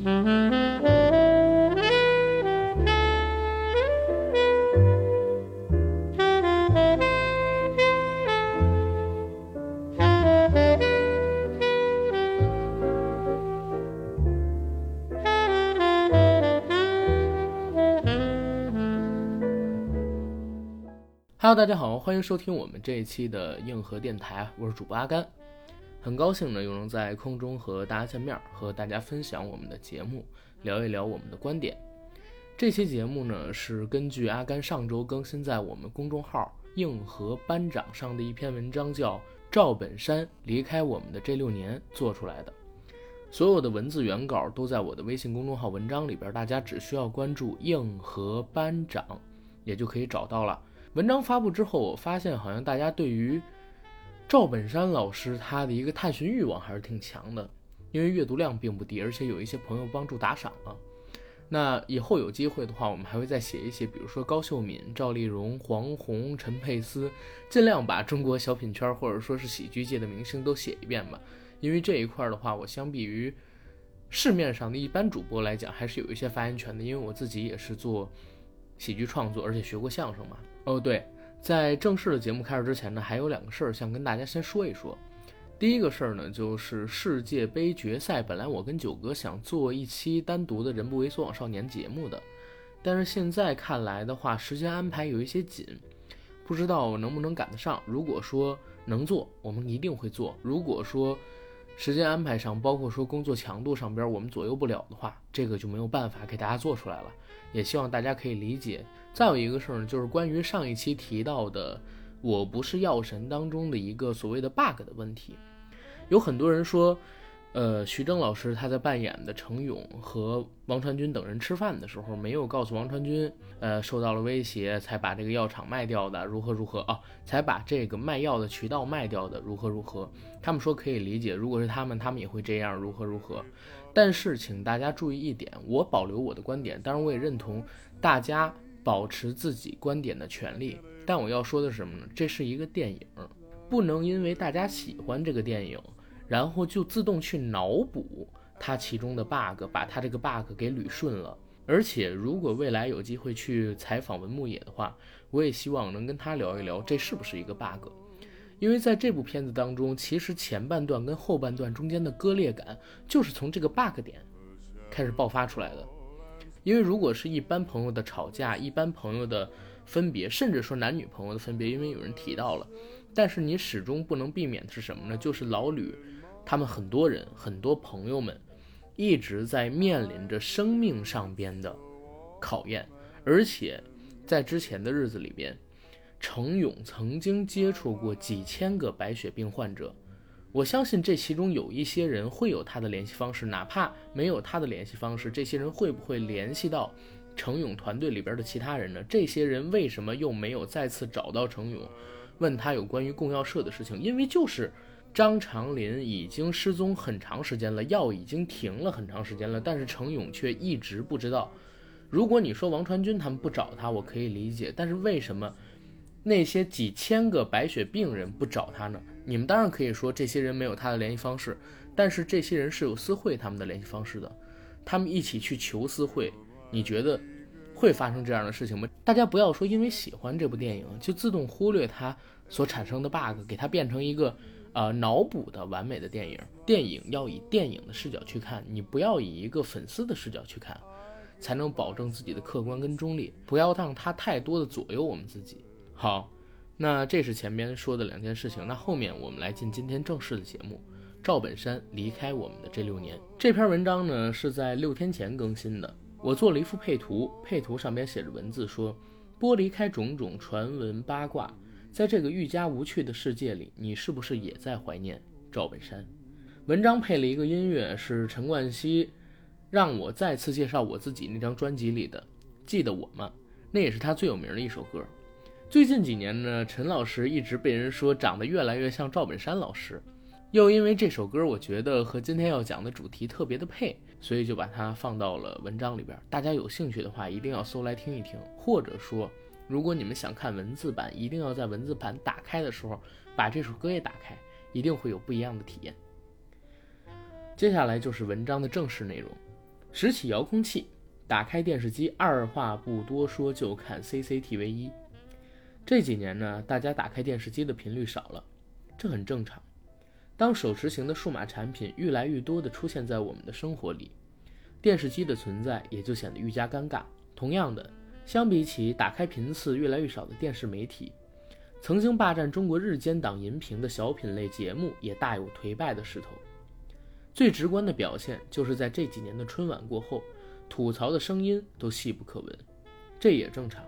Hello，大家好，欢迎收听我们这一期的硬核电台，我是主播阿甘，很高兴呢又能在空中和大家见面，和大家分享我们的节目，聊一聊我们的观点。这期节目呢是根据阿甘上周更新在我们公众号“硬核班长”上的一篇文章，叫《赵本山离开我们的这六年》做出来的。所有的文字原稿都在我的微信公众号文章里边，大家只需要关注“硬核班长”，也就可以找到了。文章发布之后，我发现好像大家对于赵本山老师他的一个探寻欲望还是挺强的，因为阅读量并不低，而且有一些朋友帮助打赏了。那以后有机会的话，我们还会再写一些，比如说高秀敏、赵丽蓉、黄宏、陈佩斯，尽量把中国小品圈或者说是喜剧界的明星都写一遍吧。因为这一块的话，我相比于市面上的一般主播来讲，还是有一些发言权的，因为我自己也是做喜剧创作，而且学过相声嘛。哦，对，在正式的节目开始之前呢，还有两个事儿想跟大家先说一说。第一个事儿呢，就是世界杯决赛。本来我跟九哥想做一期单独的人不猥琐往少年节目的，但是现在看来的话，时间安排有一些紧，不知道能不能赶得上。如果说能做，我们一定会做；如果说时间安排上，包括说工作强度上边我们左右不了的话，这个就没有办法给大家做出来了。也希望大家可以理解。再有一个事儿，就是关于上一期提到的《我不是药神》当中的一个所谓的 bug 的问题，有很多人说，呃，徐峥老师他在扮演的程勇和王传君等人吃饭的时候，没有告诉王传君，呃，受到了威胁才把这个药厂卖掉的，如何如何啊，才把这个卖药的渠道卖掉的，如何如何。他们说可以理解，如果是他们，他们也会这样，如何如何。但是请大家注意一点，我保留我的观点，当然我也认同大家。保持自己观点的权利，但我要说的是什么呢？这是一个电影，不能因为大家喜欢这个电影，然后就自动去脑补它其中的 bug，把它这个 bug 给捋顺了。而且，如果未来有机会去采访文牧野的话，我也希望能跟他聊一聊这是不是一个 bug，因为在这部片子当中，其实前半段跟后半段中间的割裂感，就是从这个 bug 点开始爆发出来的。因为如果是一般朋友的吵架，一般朋友的分别，甚至说男女朋友的分别，因为有人提到了，但是你始终不能避免的是什么呢？就是老吕他们很多人很多朋友们一直在面临着生命上边的考验，而且在之前的日子里边，程勇曾经接触过几千个白血病患者。我相信这其中有一些人会有他的联系方式，哪怕没有他的联系方式，这些人会不会联系到程勇团队里边的其他人呢？这些人为什么又没有再次找到程勇，问他有关于供药社的事情？因为就是张长林已经失踪很长时间了，药已经停了很长时间了，但是程勇却一直不知道。如果你说王传君他们不找他，我可以理解，但是为什么那些几千个白血病人不找他呢？你们当然可以说这些人没有他的联系方式，但是这些人是有私会他们的联系方式的，他们一起去求私会，你觉得会发生这样的事情吗？大家不要说因为喜欢这部电影就自动忽略它所产生的 bug，给它变成一个呃脑补的完美的电影。电影要以电影的视角去看，你不要以一个粉丝的视角去看，才能保证自己的客观跟中立，不要让它太多的左右我们自己。好。那这是前面说的两件事情，那后面我们来进今天正式的节目。赵本山离开我们的这六年，这篇文章呢是在六天前更新的。我做了一幅配图，配图上边写着文字说：剥离开种种传闻八卦，在这个愈加无趣的世界里，你是不是也在怀念赵本山？文章配了一个音乐，是陈冠希让我再次介绍我自己那张专辑里的《记得我吗》，那也是他最有名的一首歌。最近几年呢，陈老师一直被人说长得越来越像赵本山老师，又因为这首歌，我觉得和今天要讲的主题特别的配，所以就把它放到了文章里边。大家有兴趣的话，一定要搜来听一听，或者说，如果你们想看文字版，一定要在文字版打开的时候把这首歌也打开，一定会有不一样的体验。接下来就是文章的正式内容。拾起遥控器，打开电视机，二话不多说就看 CCTV 一。这几年呢，大家打开电视机的频率少了，这很正常。当手持型的数码产品越来越多地出现在我们的生活里，电视机的存在也就显得愈加尴尬。同样的，相比起打开频次越来越少的电视媒体，曾经霸占中国日间档荧屏的小品类节目也大有颓败的势头。最直观的表现就是在这几年的春晚过后，吐槽的声音都细不可闻。这也正常，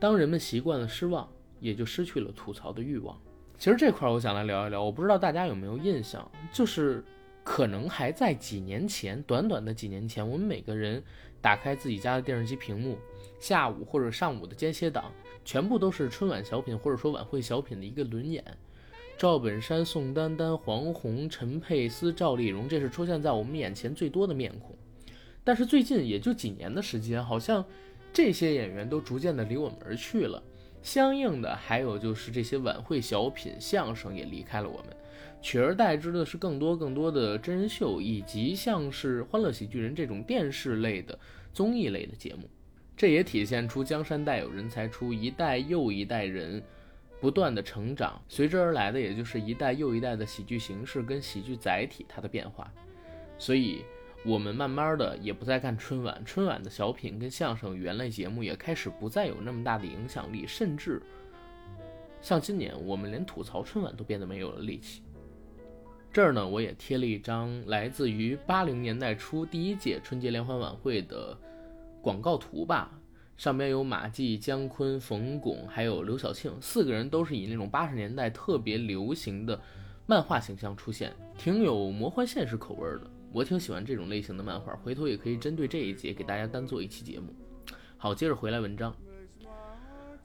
当人们习惯了失望，也就失去了吐槽的欲望。其实这块儿我想来聊一聊，我不知道大家有没有印象，就是可能还在几年前，短短的几年前，我们每个人打开自己家的电视机屏幕，下午或者上午的间歇档，全部都是春晚小品或者说晚会小品的一个轮演。赵本山、宋丹丹、黄宏、陈佩斯、赵丽蓉，这是出现在我们眼前最多的面孔。但是最近也就几年的时间，好像这些演员都逐渐的离我们而去了。相应的，还有就是这些晚会小品、相声也离开了我们，取而代之的是更多更多的真人秀，以及像是《欢乐喜剧人》这种电视类的综艺类的节目。这也体现出江山代有人才出，一代又一代人不断的成长，随之而来的也就是一代又一代的喜剧形式跟喜剧载体它的变化。所以。我们慢慢的也不再看春晚，春晚的小品跟相声语言类节目也开始不再有那么大的影响力，甚至像今年我们连吐槽春晚都变得没有了力气。这儿呢，我也贴了一张来自于八零年代初第一届春节联欢晚会的广告图吧，上面有马季、姜昆、冯巩还有刘晓庆四个人都是以那种八十年代特别流行的漫画形象出现，挺有魔幻现实口味的。我挺喜欢这种类型的漫画，回头也可以针对这一节给大家单做一期节目。好，接着回来文章。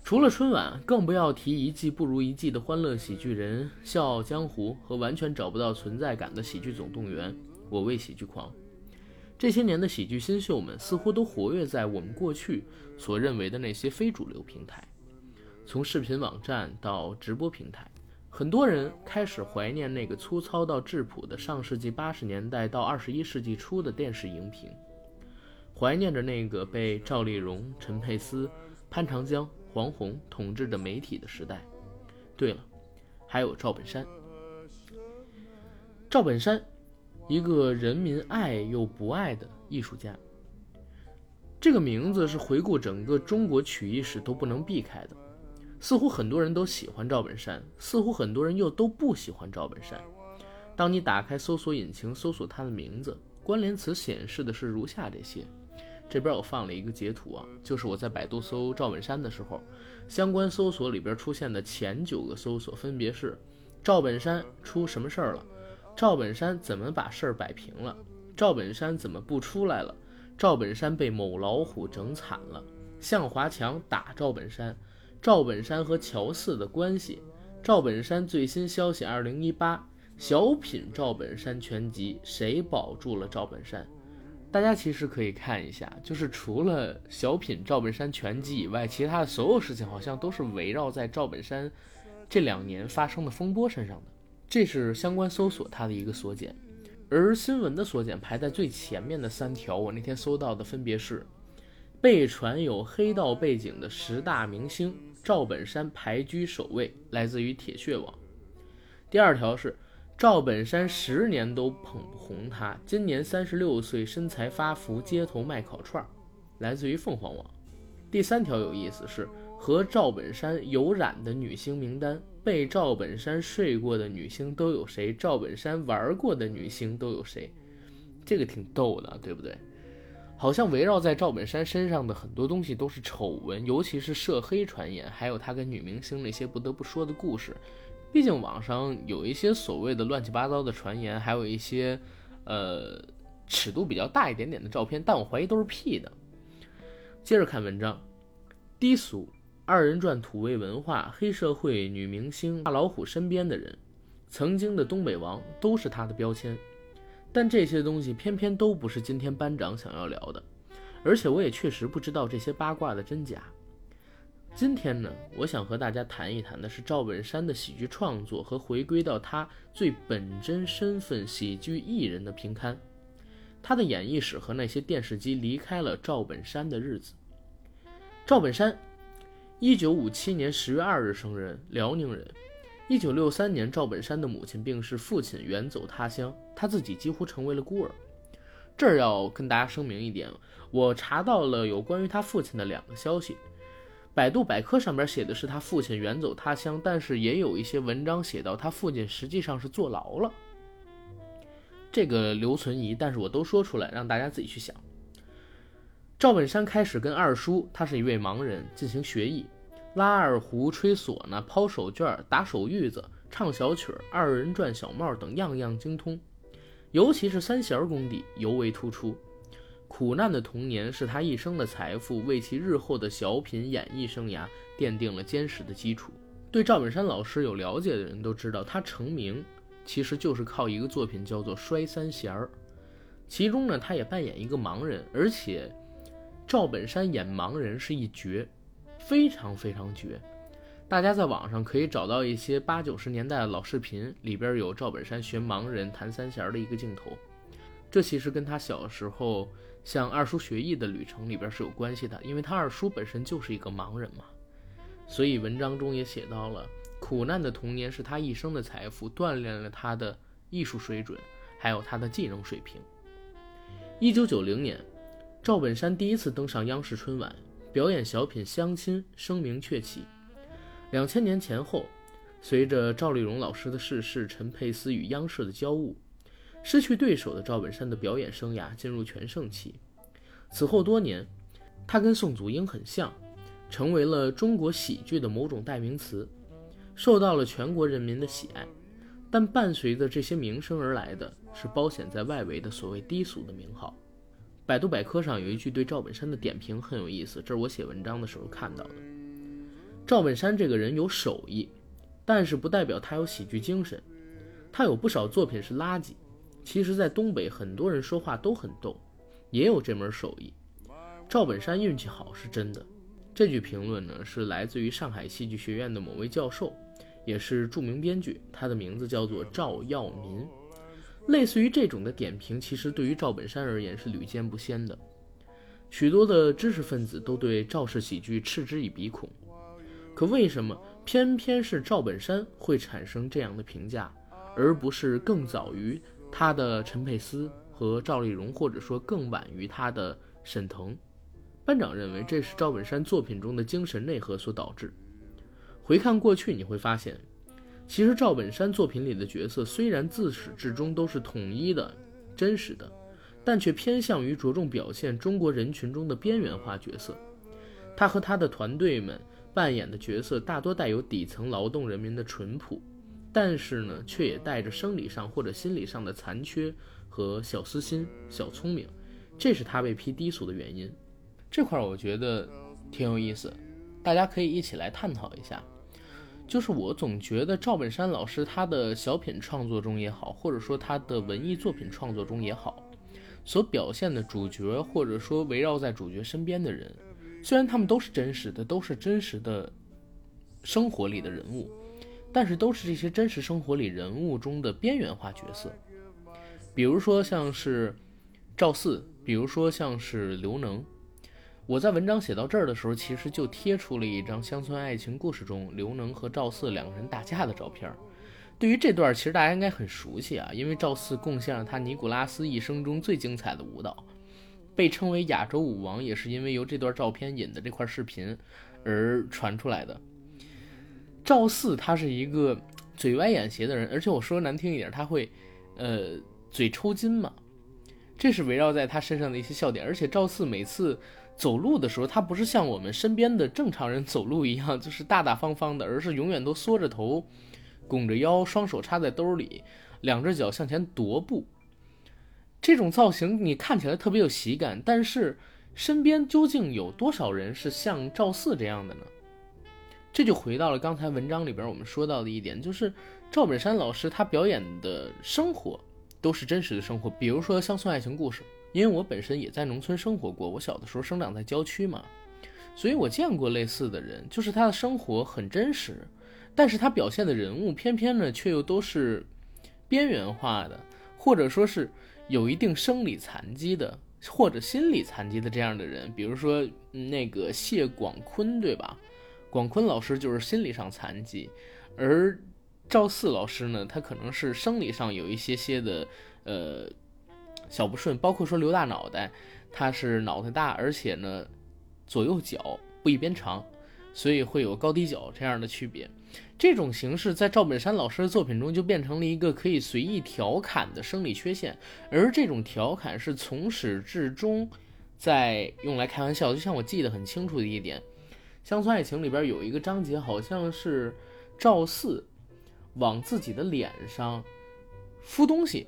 除了春晚，更不要提一季不如一季的《欢乐喜剧人》《笑傲江湖》和完全找不到存在感的《喜剧总动员》《我为喜剧狂》。这些年的喜剧新秀们似乎都活跃在我们过去所认为的那些非主流平台，从视频网站到直播平台。很多人开始怀念那个粗糙到质朴的上世纪八十年代到二十一世纪初的电视荧屏，怀念着那个被赵丽蓉、陈佩斯、潘长江、黄宏统治的媒体的时代。对了，还有赵本山。赵本山，一个人民爱又不爱的艺术家。这个名字是回顾整个中国曲艺史都不能避开的。似乎很多人都喜欢赵本山，似乎很多人又都不喜欢赵本山。当你打开搜索引擎搜索他的名字，关联词显示的是如下这些。这边我放了一个截图啊，就是我在百度搜赵本山的时候，相关搜索里边出现的前九个搜索分别是：赵本山出什么事儿了？赵本山怎么把事儿摆平了？赵本山怎么不出来了？赵本山被某老虎整惨了？向华强打赵本山？赵本山和乔四的关系，赵本山最新消息：二零一八小品赵本山全集，谁保住了赵本山？大家其实可以看一下，就是除了小品赵本山全集以外，其他的所有事情好像都是围绕在赵本山这两年发生的风波身上的。这是相关搜索它的一个缩减，而新闻的缩减排在最前面的三条，我那天搜到的分别是被传有黑道背景的十大明星。赵本山排居首位，来自于铁血网。第二条是赵本山十年都捧不红他，今年三十六岁，身材发福，街头卖烤串儿，来自于凤凰网。第三条有意思是和赵本山有染的女星名单，被赵本山睡过的女星都有谁？赵本山玩过的女星都有谁？这个挺逗的，对不对？好像围绕在赵本山身上的很多东西都是丑闻，尤其是涉黑传言，还有他跟女明星那些不得不说的故事。毕竟网上有一些所谓的乱七八糟的传言，还有一些，呃，尺度比较大一点点的照片，但我怀疑都是 P 的。接着看文章，低俗二人转、土味文化、黑社会、女明星、大老虎身边的人，曾经的东北王都是他的标签。但这些东西偏偏都不是今天班长想要聊的，而且我也确实不知道这些八卦的真假。今天呢，我想和大家谈一谈的是赵本山的喜剧创作和回归到他最本真身份——喜剧艺人的平刊。他的演艺史和那些电视机离开了赵本山的日子。赵本山，一九五七年十月二日生人，辽宁人。一九六三年，赵本山的母亲病逝，父亲远走他乡，他自己几乎成为了孤儿。这儿要跟大家声明一点，我查到了有关于他父亲的两个消息。百度百科上边写的是他父亲远走他乡，但是也有一些文章写到他父亲实际上是坐牢了。这个留存疑，但是我都说出来，让大家自己去想。赵本山开始跟二叔，他是一位盲人，进行学艺，拉二胡、吹唢呐、抛手绢、打手玉子、唱小曲、二人转、小帽等样样精通，尤其是三弦功底尤为突出。苦难的童年是他一生的财富，为其日后的小品演艺生涯奠定了坚实的基础。对赵本山老师有了解的人都知道，他成名其实就是靠一个作品叫做《摔三弦儿》，其中呢，他也扮演一个盲人，而且赵本山演盲人是一绝，非常非常绝。大家在网上可以找到一些八九十年代的老视频，里边有赵本山学盲人弹三弦的一个镜头，这其实跟他小时候。向二叔学艺的旅程里边是有关系的，因为他二叔本身就是一个盲人嘛，所以文章中也写到了苦难的童年是他一生的财富，锻炼了他的艺术水准，还有他的技能水平。一九九零年，赵本山第一次登上央视春晚，表演小品《相亲》，声名鹊起。两千年前后，随着赵丽蓉老师的逝世，陈佩斯与央视的交恶。失去对手的赵本山的表演生涯进入全盛期。此后多年，他跟宋祖英很像，成为了中国喜剧的某种代名词，受到了全国人民的喜爱。但伴随着这些名声而来的是包显在外围的所谓低俗的名号。百度百科上有一句对赵本山的点评很有意思，这是我写文章的时候看到的。赵本山这个人有手艺，但是不代表他有喜剧精神。他有不少作品是垃圾。其实，在东北，很多人说话都很逗，也有这门手艺。赵本山运气好是真的。这句评论呢，是来自于上海戏剧学院的某位教授，也是著名编剧，他的名字叫做赵耀民。类似于这种的点评，其实对于赵本山而言是屡见不鲜的。许多的知识分子都对赵氏喜剧嗤之以鼻孔，可为什么偏偏是赵本山会产生这样的评价，而不是更早于？他的陈佩斯和赵丽蓉，或者说更晚于他的沈腾，班长认为这是赵本山作品中的精神内核所导致。回看过去，你会发现，其实赵本山作品里的角色虽然自始至终都是统一的、真实的，但却偏向于着重表现中国人群中的边缘化角色。他和他的团队们扮演的角色大多带有底层劳动人民的淳朴。但是呢，却也带着生理上或者心理上的残缺和小私心、小聪明，这是他被批低俗的原因。这块我觉得挺有意思，大家可以一起来探讨一下。就是我总觉得赵本山老师他的小品创作中也好，或者说他的文艺作品创作中也好，所表现的主角或者说围绕在主角身边的人，虽然他们都是真实的，都是真实的生活里的人物。但是都是这些真实生活里人物中的边缘化角色，比如说像是赵四，比如说像是刘能。我在文章写到这儿的时候，其实就贴出了一张乡村爱情故事中刘能和赵四两个人打架的照片。对于这段，其实大家应该很熟悉啊，因为赵四贡献了他尼古拉斯一生中最精彩的舞蹈，被称为亚洲舞王，也是因为由这段照片引的这块视频而传出来的。赵四他是一个嘴歪眼斜的人，而且我说难听一点，他会，呃，嘴抽筋嘛，这是围绕在他身上的一些笑点。而且赵四每次走路的时候，他不是像我们身边的正常人走路一样，就是大大方方的，而是永远都缩着头，拱着腰，双手插在兜里，两只脚向前踱步。这种造型你看起来特别有喜感，但是身边究竟有多少人是像赵四这样的呢？这就回到了刚才文章里边我们说到的一点，就是赵本山老师他表演的生活都是真实的生活，比如说乡村爱情故事。因为我本身也在农村生活过，我小的时候生长在郊区嘛，所以我见过类似的人，就是他的生活很真实，但是他表现的人物偏偏呢却又都是边缘化的，或者说是有一定生理残疾的或者心理残疾的这样的人，比如说那个谢广坤，对吧？广坤老师就是心理上残疾，而赵四老师呢，他可能是生理上有一些些的呃小不顺，包括说刘大脑袋，他是脑袋大，而且呢左右脚不一边长，所以会有高低脚这样的区别。这种形式在赵本山老师的作品中就变成了一个可以随意调侃的生理缺陷，而这种调侃是从始至终在用来开玩笑。就像我记得很清楚的一点，《乡村爱情》里边有一个章节，好像是赵四往自己的脸上敷东西，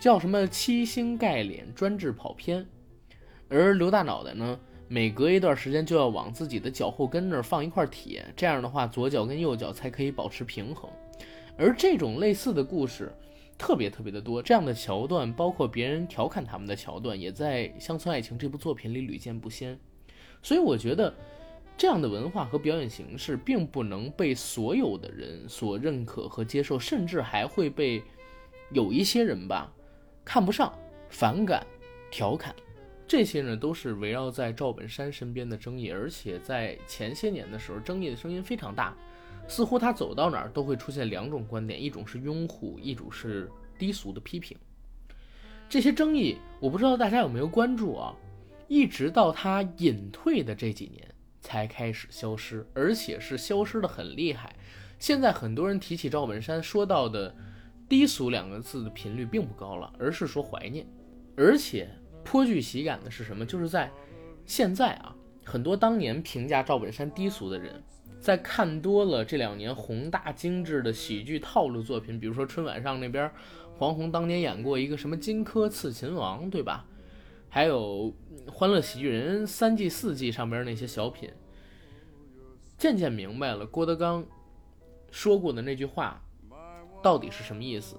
叫什么“七星盖脸，专治跑偏”，而刘大脑袋呢？每隔一段时间就要往自己的脚后跟那儿放一块铁，这样的话左脚跟右脚才可以保持平衡。而这种类似的故事特别特别的多，这样的桥段，包括别人调侃他们的桥段，也在《乡村爱情》这部作品里屡见不鲜。所以我觉得，这样的文化和表演形式并不能被所有的人所认可和接受，甚至还会被有一些人吧看不上、反感、调侃。这些呢，都是围绕在赵本山身边的争议，而且在前些年的时候，争议的声音非常大，似乎他走到哪儿都会出现两种观点，一种是拥护，一种是低俗的批评。这些争议，我不知道大家有没有关注啊？一直到他隐退的这几年才开始消失，而且是消失的很厉害。现在很多人提起赵本山，说到的低俗两个字的频率并不高了，而是说怀念，而且。颇具喜感的是什么？就是在现在啊，很多当年评价赵本山低俗的人，在看多了这两年宏大精致的喜剧套路作品，比如说春晚上那边黄宏当年演过一个什么《荆轲刺秦王》，对吧？还有《欢乐喜剧人》三季四季上边那些小品，渐渐明白了郭德纲说过的那句话到底是什么意思。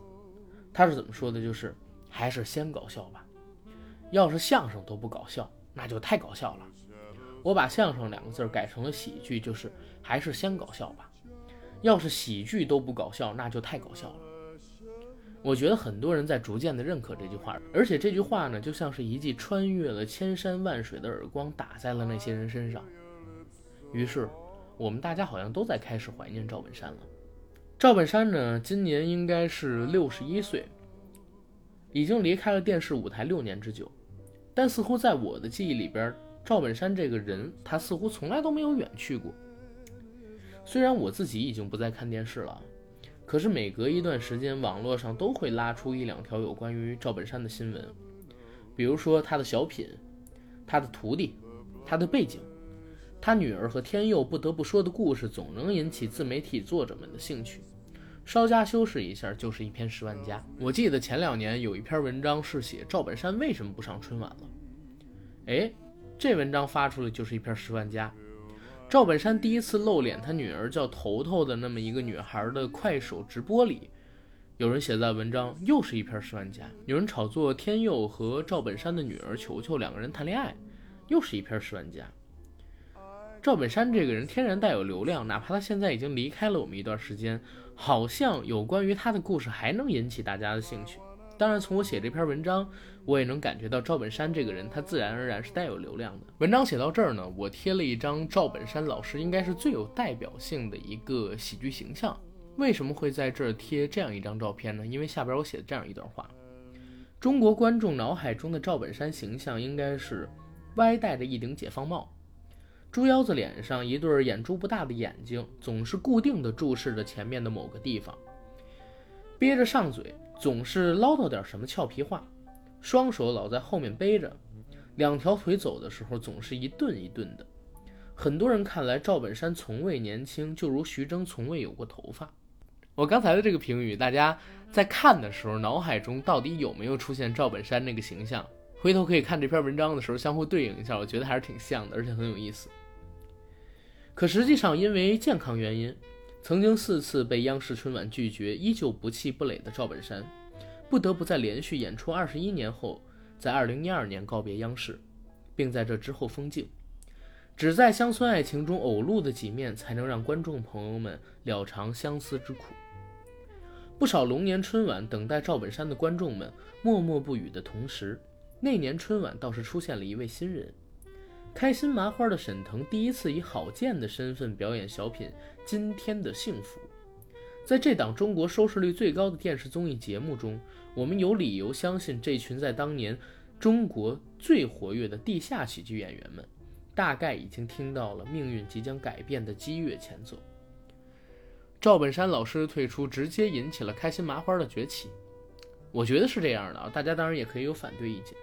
他是怎么说的？就是还是先搞笑吧。要是相声都不搞笑，那就太搞笑了。我把相声两个字改成了喜剧，就是还是先搞笑吧。要是喜剧都不搞笑，那就太搞笑了。我觉得很多人在逐渐的认可这句话，而且这句话呢，就像是一记穿越了千山万水的耳光，打在了那些人身上。于是，我们大家好像都在开始怀念赵本山了。赵本山呢，今年应该是六十一岁，已经离开了电视舞台六年之久。但似乎在我的记忆里边，赵本山这个人，他似乎从来都没有远去过。虽然我自己已经不再看电视了，可是每隔一段时间，网络上都会拉出一两条有关于赵本山的新闻，比如说他的小品、他的徒弟、他的背景、他女儿和天佑不得不说的故事，总能引起自媒体作者们的兴趣。稍加修饰一下，就是一篇十万加。我记得前两年有一篇文章是写赵本山为什么不上春晚了。哎，这文章发出来就是一篇十万加。赵本山第一次露脸，他女儿叫头头的那么一个女孩的快手直播里，有人写在文章，又是一篇十万加。有人炒作天佑和赵本山的女儿球球两个人谈恋爱，又是一篇十万加。赵本山这个人天然带有流量，哪怕他现在已经离开了我们一段时间。好像有关于他的故事还能引起大家的兴趣。当然，从我写这篇文章，我也能感觉到赵本山这个人，他自然而然是带有流量的。文章写到这儿呢，我贴了一张赵本山老师应该是最有代表性的一个喜剧形象。为什么会在这儿贴这样一张照片呢？因为下边我写的这样一段话：中国观众脑海中的赵本山形象应该是歪戴着一顶解放帽。猪腰子脸上一对眼珠不大的眼睛，总是固定地注视着前面的某个地方，憋着上嘴，总是唠叨点什么俏皮话，双手老在后面背着，两条腿走的时候总是一顿一顿的。很多人看来，赵本山从未年轻，就如徐峥从未有过头发。我刚才的这个评语，大家在看的时候，脑海中到底有没有出现赵本山那个形象？回头可以看这篇文章的时候，相互对应一下，我觉得还是挺像的，而且很有意思。可实际上，因为健康原因，曾经四次被央视春晚拒绝，依旧不气不馁的赵本山，不得不在连续演出二十一年后，在二零一二年告别央视，并在这之后封镜，只在《乡村爱情》中偶露的几面，才能让观众朋友们了尝相思之苦。不少龙年春晚等待赵本山的观众们默默不语的同时，那年春晚倒是出现了一位新人。开心麻花的沈腾第一次以郝建的身份表演小品《今天的幸福》。在这档中国收视率最高的电视综艺节目中，我们有理由相信，这群在当年中国最活跃的地下喜剧演员们，大概已经听到了命运即将改变的激越前奏。赵本山老师的退出，直接引起了开心麻花的崛起。我觉得是这样的啊，大家当然也可以有反对意见。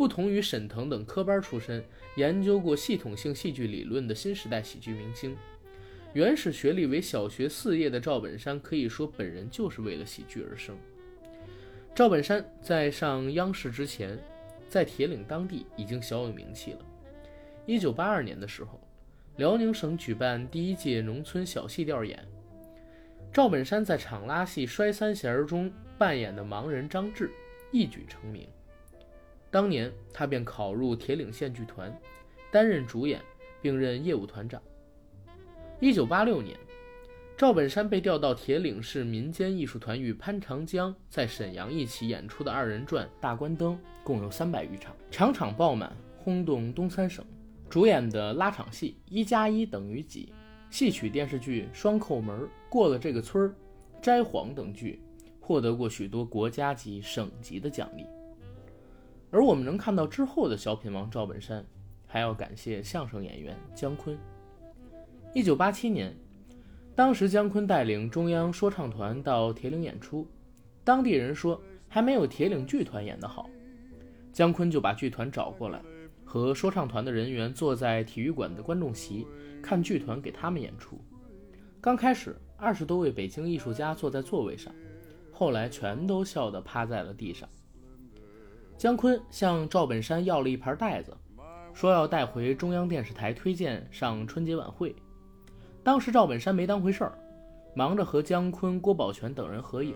不同于沈腾等科班出身、研究过系统性戏剧理论的新时代喜剧明星，原始学历为小学四业的赵本山，可以说本人就是为了喜剧而生。赵本山在上央视之前，在铁岭当地已经小有名气了。一九八二年的时候。辽宁省举办第一届农村小戏调演，赵本山在场拉戏《摔三弦》中扮演的盲人张志一举成名。当年他便考入铁岭县剧团，担任主演，并任业务团长。一九八六年，赵本山被调到铁岭市民间艺术团与潘长江在沈阳一起演出的二人转《大关灯》，共有三百余场，场场爆满，轰动东三省。主演的拉场戏《一加一等于几》，戏曲电视剧《双扣门》，过了这个村儿，摘黄等剧，获得过许多国家级、省级的奖励。而我们能看到之后的小品王赵本山，还要感谢相声演员姜昆。一九八七年，当时姜昆带领中央说唱团到铁岭演出，当地人说还没有铁岭剧团演得好，姜昆就把剧团找过来。和说唱团的人员坐在体育馆的观众席，看剧团给他们演出。刚开始，二十多位北京艺术家坐在座位上，后来全都笑得趴在了地上。姜昆向赵本山要了一盘袋子，说要带回中央电视台推荐上春节晚会。当时赵本山没当回事儿，忙着和姜昆、郭宝泉等人合影。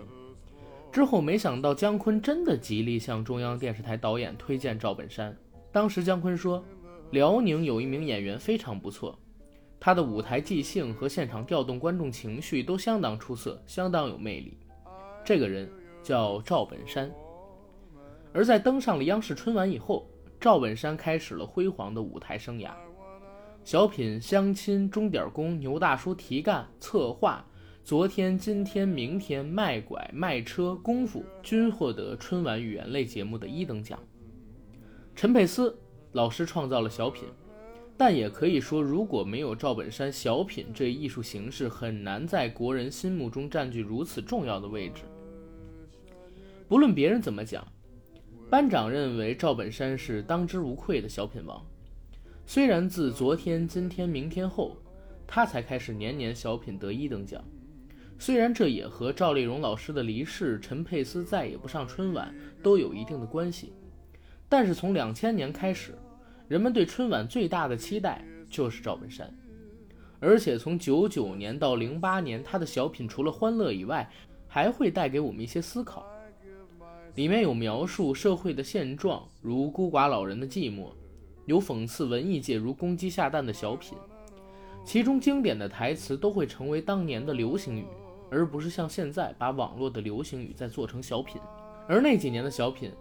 之后没想到姜昆真的极力向中央电视台导演推荐赵本山。当时姜昆说，辽宁有一名演员非常不错，他的舞台即兴和现场调动观众情绪都相当出色，相当有魅力。这个人叫赵本山。而在登上了央视春晚以后，赵本山开始了辉煌的舞台生涯。小品《相亲》《钟点工》《牛大叔提干》策划，昨天、今天、明天卖拐卖车功夫均获得春晚语言类节目的一等奖。陈佩斯老师创造了小品，但也可以说，如果没有赵本山，小品这艺术形式很难在国人心目中占据如此重要的位置。不论别人怎么讲，班长认为赵本山是当之无愧的小品王。虽然自昨天、今天、明天后，他才开始年年小品得一等奖，虽然这也和赵丽蓉老师的离世、陈佩斯再也不上春晚都有一定的关系。但是从两千年开始，人们对春晚最大的期待就是赵本山，而且从九九年到零八年，他的小品除了欢乐以外，还会带给我们一些思考。里面有描述社会的现状，如孤寡老人的寂寞；有讽刺文艺界，如公鸡下蛋的小品。其中经典的台词都会成为当年的流行语，而不是像现在把网络的流行语再做成小品。而那几年的小品。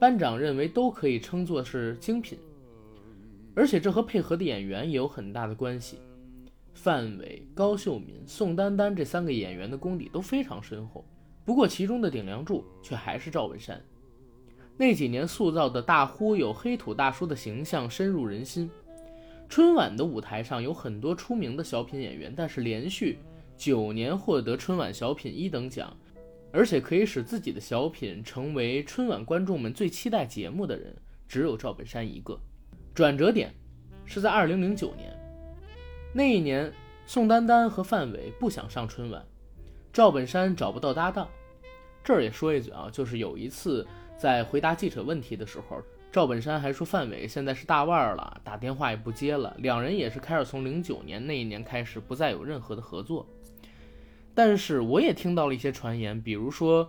班长认为都可以称作是精品，而且这和配合的演员也有很大的关系。范伟、高秀敏、宋丹丹这三个演员的功底都非常深厚，不过其中的顶梁柱却还是赵本山。那几年塑造的大忽悠黑土大叔的形象深入人心。春晚的舞台上有很多出名的小品演员，但是连续九年获得春晚小品一等奖。而且可以使自己的小品成为春晚观众们最期待节目的人，只有赵本山一个。转折点是在二零零九年，那一年宋丹丹和范伟不想上春晚，赵本山找不到搭档。这儿也说一嘴啊，就是有一次在回答记者问题的时候，赵本山还说范伟现在是大腕了，打电话也不接了。两人也是开始从零九年那一年开始不再有任何的合作。但是我也听到了一些传言，比如说，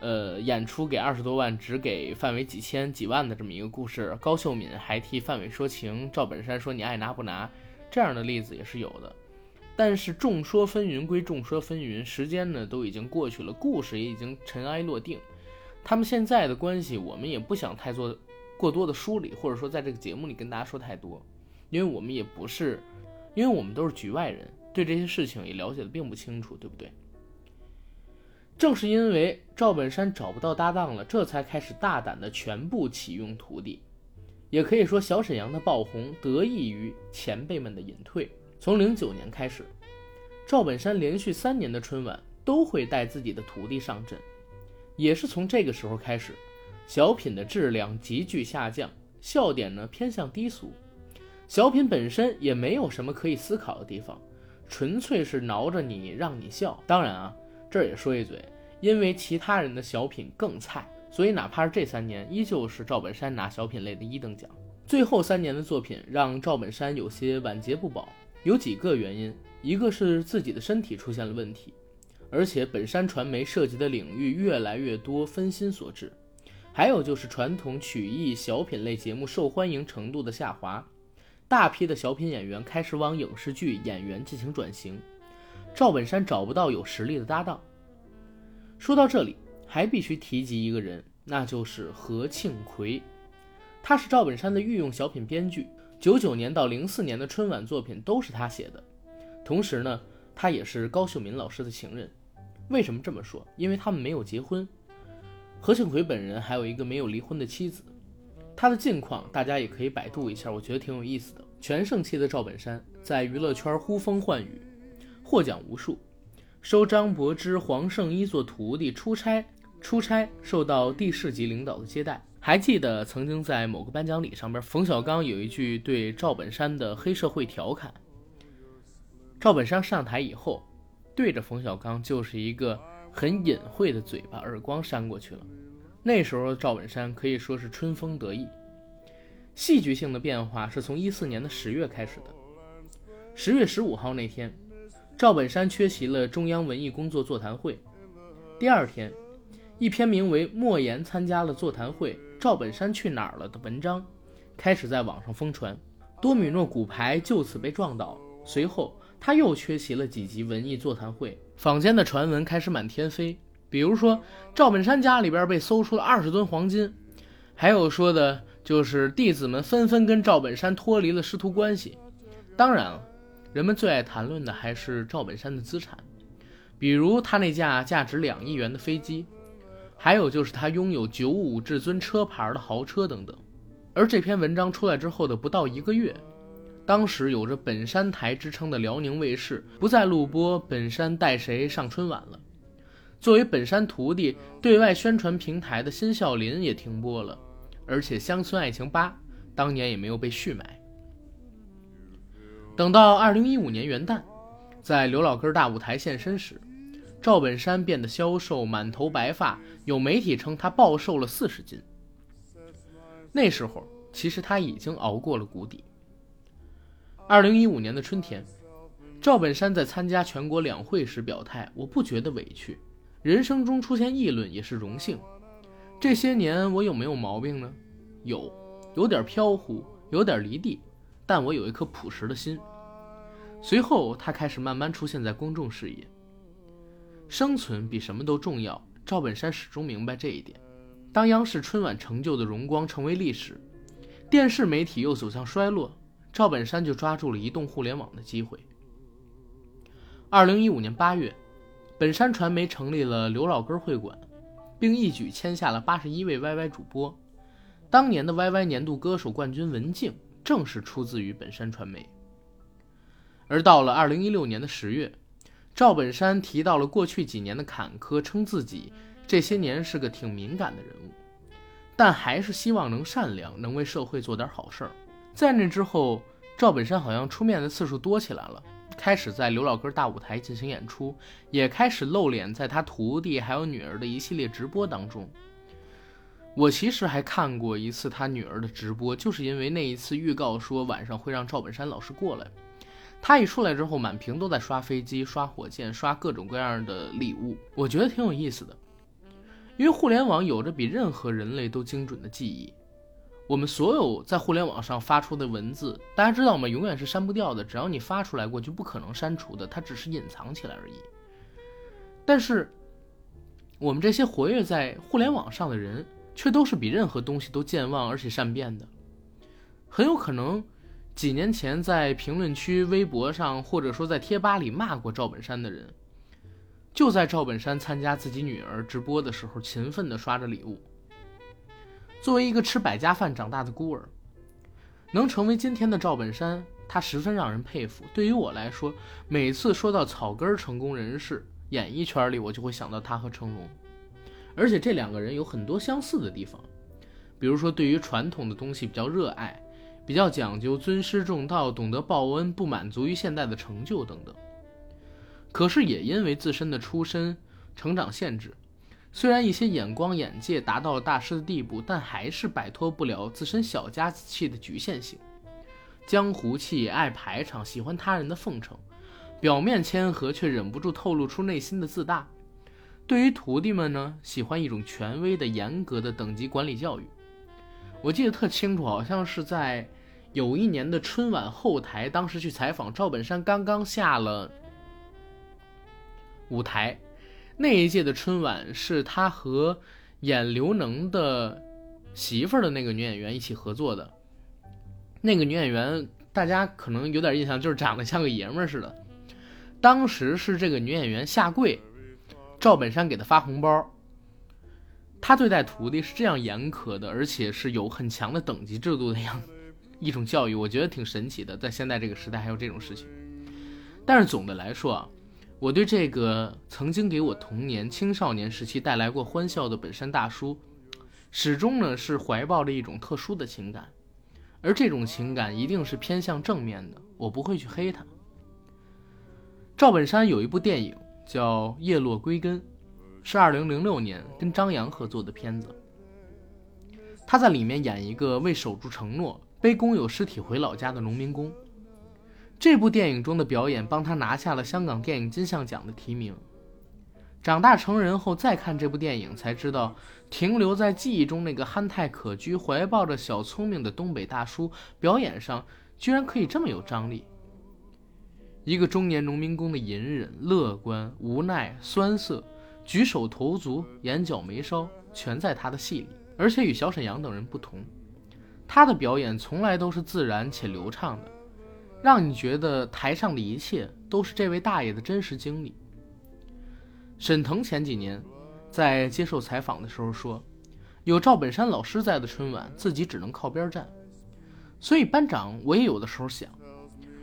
呃，演出给二十多万，只给范伟几千几万的这么一个故事。高秀敏还替范伟说情，赵本山说你爱拿不拿，这样的例子也是有的。但是众说纷纭归众说纷纭，时间呢都已经过去了，故事也已经尘埃落定。他们现在的关系，我们也不想太做过多的梳理，或者说在这个节目里跟大家说太多，因为我们也不是，因为我们都是局外人，对这些事情也了解的并不清楚，对不对？正是因为赵本山找不到搭档了，这才开始大胆的全部启用徒弟，也可以说小沈阳的爆红得益于前辈们的隐退。从零九年开始，赵本山连续三年的春晚都会带自己的徒弟上阵。也是从这个时候开始，小品的质量急剧下降，笑点呢偏向低俗，小品本身也没有什么可以思考的地方，纯粹是挠着你让你笑。当然啊，这儿也说一嘴，因为其他人的小品更菜，所以哪怕是这三年，依旧是赵本山拿小品类的一等奖。最后三年的作品让赵本山有些晚节不保，有几个原因，一个是自己的身体出现了问题。而且本山传媒涉及的领域越来越多，分心所致。还有就是传统曲艺小品类节目受欢迎程度的下滑，大批的小品演员开始往影视剧演员进行转型。赵本山找不到有实力的搭档。说到这里，还必须提及一个人，那就是何庆魁。他是赵本山的御用小品编剧，九九年到零四年的春晚作品都是他写的。同时呢，他也是高秀敏老师的情人。为什么这么说？因为他们没有结婚。何庆魁本人还有一个没有离婚的妻子，他的近况大家也可以百度一下，我觉得挺有意思的。全盛期的赵本山在娱乐圈呼风唤雨，获奖无数，收张柏芝、黄圣依做徒弟，出差出差受到地市级领导的接待。还记得曾经在某个颁奖礼上边，冯小刚有一句对赵本山的黑社会调侃。赵本山上台以后。对着冯小刚就是一个很隐晦的嘴巴，耳光扇过去了。那时候赵本山可以说是春风得意。戏剧性的变化是从一四年的十月开始的。十月十五号那天，赵本山缺席了中央文艺工作座谈会。第二天，一篇名为《莫言参加了座谈会，赵本山去哪儿了》的文章开始在网上疯传，多米诺骨牌就此被撞倒。随后。他又缺席了几集文艺座谈会，坊间的传闻开始满天飞。比如说，赵本山家里边被搜出了二十吨黄金，还有说的就是弟子们纷纷跟赵本山脱离了师徒关系。当然了，人们最爱谈论的还是赵本山的资产，比如他那架价值两亿元的飞机，还有就是他拥有九五至尊车牌的豪车等等。而这篇文章出来之后的不到一个月。当时有着“本山台”之称的辽宁卫视不再录播《本山带谁上春晚》了。作为本山徒弟对外宣传平台的《新笑林》也停播了，而且《乡村爱情八》当年也没有被续买。等到2015年元旦，在刘老根大舞台现身时，赵本山变得消瘦，满头白发，有媒体称他暴瘦了四十斤。那时候，其实他已经熬过了谷底。二零一五年的春天，赵本山在参加全国两会时表态：“我不觉得委屈，人生中出现议论也是荣幸。这些年我有没有毛病呢？有，有点飘忽，有点离地，但我有一颗朴实的心。”随后，他开始慢慢出现在公众视野。生存比什么都重要，赵本山始终明白这一点。当央视春晚成就的荣光成为历史，电视媒体又走向衰落。赵本山就抓住了移动互联网的机会。二零一五年八月，本山传媒成立了刘老根会馆，并一举签下了八十一位 YY 主播。当年的 YY 年度歌手冠军文静正是出自于本山传媒。而到了二零一六年的十月，赵本山提到了过去几年的坎坷，称自己这些年是个挺敏感的人物，但还是希望能善良，能为社会做点好事儿。在那之后，赵本山好像出面的次数多起来了，开始在刘老根大舞台进行演出，也开始露脸在他徒弟还有女儿的一系列直播当中。我其实还看过一次他女儿的直播，就是因为那一次预告说晚上会让赵本山老师过来，他一出来之后，满屏都在刷飞机、刷火箭、刷各种各样的礼物，我觉得挺有意思的，因为互联网有着比任何人类都精准的记忆。我们所有在互联网上发出的文字，大家知道吗？永远是删不掉的，只要你发出来过，就不可能删除的，它只是隐藏起来而已。但是，我们这些活跃在互联网上的人，却都是比任何东西都健忘而且善变的。很有可能，几年前在评论区、微博上，或者说在贴吧里骂过赵本山的人，就在赵本山参加自己女儿直播的时候，勤奋地刷着礼物。作为一个吃百家饭长大的孤儿，能成为今天的赵本山，他十分让人佩服。对于我来说，每次说到草根成功人士，演艺圈里我就会想到他和成龙，而且这两个人有很多相似的地方，比如说对于传统的东西比较热爱，比较讲究尊师重道，懂得报恩，不满足于现在的成就等等。可是也因为自身的出身、成长限制。虽然一些眼光眼界达到了大师的地步，但还是摆脱不了自身小家子气的局限性。江湖气，爱排场，喜欢他人的奉承，表面谦和，却忍不住透露出内心的自大。对于徒弟们呢，喜欢一种权威的、严格的等级管理教育。我记得特清楚，好像是在有一年的春晚后台，当时去采访赵本山，刚刚下了舞台。那一届的春晚是他和演刘能的媳妇儿的那个女演员一起合作的。那个女演员大家可能有点印象，就是长得像个爷们儿似的。当时是这个女演员下跪，赵本山给她发红包。他对待徒弟是这样严苛的，而且是有很强的等级制度的样子一种教育，我觉得挺神奇的，在现在这个时代还有这种事情。但是总的来说啊。我对这个曾经给我童年、青少年时期带来过欢笑的本山大叔，始终呢是怀抱着一种特殊的情感，而这种情感一定是偏向正面的，我不会去黑他。赵本山有一部电影叫《叶落归根》，是二零零六年跟张扬合作的片子，他在里面演一个为守住承诺背工友尸体回老家的农民工。这部电影中的表演帮他拿下了香港电影金像奖的提名。长大成人后再看这部电影，才知道停留在记忆中那个憨态可掬、怀抱着小聪明的东北大叔，表演上居然可以这么有张力。一个中年农民工的隐忍、乐观、无奈、酸涩，举手投足、眼角眉梢，全在他的戏里。而且与小沈阳等人不同，他的表演从来都是自然且流畅的。让你觉得台上的一切都是这位大爷的真实经历。沈腾前几年在接受采访的时候说：“有赵本山老师在的春晚，自己只能靠边站。”所以班长，我也有的时候想，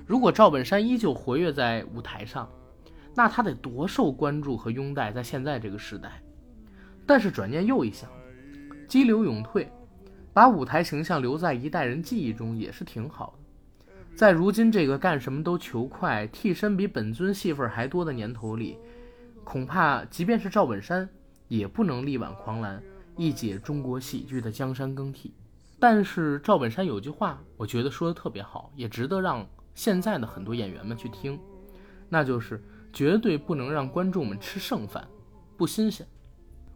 如果赵本山依旧活跃在舞台上，那他得多受关注和拥戴，在现在这个时代。但是转念又一想，激流勇退，把舞台形象留在一代人记忆中，也是挺好的。在如今这个干什么都求快、替身比本尊戏份还多的年头里，恐怕即便是赵本山，也不能力挽狂澜，一解中国喜剧的江山更替。但是赵本山有句话，我觉得说的特别好，也值得让现在的很多演员们去听，那就是绝对不能让观众们吃剩饭，不新鲜。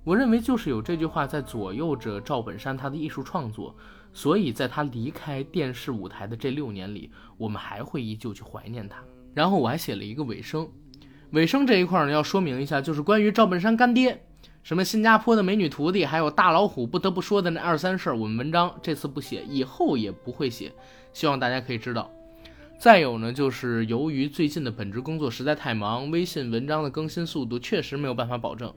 我认为就是有这句话在左右着赵本山他的艺术创作。所以，在他离开电视舞台的这六年里，我们还会依旧去怀念他。然后我还写了一个尾声，尾声这一块呢，要说明一下，就是关于赵本山干爹，什么新加坡的美女徒弟，还有大老虎不得不说的那二三事儿，我们文章这次不写，以后也不会写，希望大家可以知道。再有呢，就是由于最近的本职工作实在太忙，微信文章的更新速度确实没有办法保证。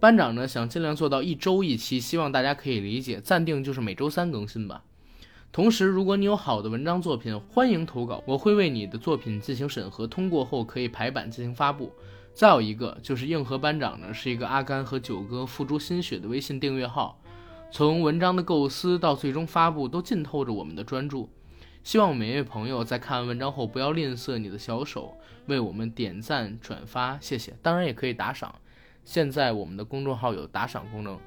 班长呢想尽量做到一周一期，希望大家可以理解。暂定就是每周三更新吧。同时，如果你有好的文章作品，欢迎投稿，我会为你的作品进行审核，通过后可以排版进行发布。再有一个就是硬核班长呢，是一个阿甘和九哥付诸心血的微信订阅号，从文章的构思到最终发布，都浸透着我们的专注。希望每一位朋友在看完文章后，不要吝啬你的小手，为我们点赞转发，谢谢。当然也可以打赏。现在我们的公众号有打赏功能，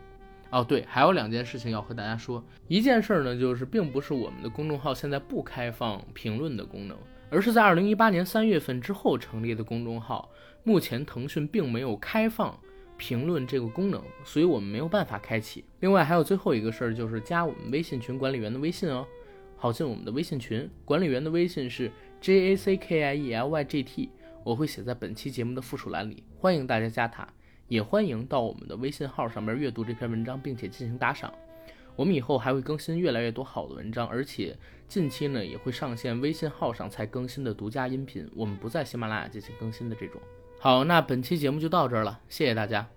哦对，还有两件事情要和大家说。一件事呢，就是并不是我们的公众号现在不开放评论的功能，而是在二零一八年三月份之后成立的公众号，目前腾讯并没有开放评论这个功能，所以我们没有办法开启。另外还有最后一个事儿，就是加我们微信群管理员的微信哦，好进我们的微信群。管理员的微信是 J A C K I E L Y G T，我会写在本期节目的附属栏里，欢迎大家加他，也欢迎到我们的微信号上面阅读这篇文章，并且进行打赏。我们以后还会更新越来越多好的文章，而且近期呢也会上线微信号上才更新的独家音频，我们不在喜马拉雅进行更新的这种。好，那本期节目就到这儿了，谢谢大家。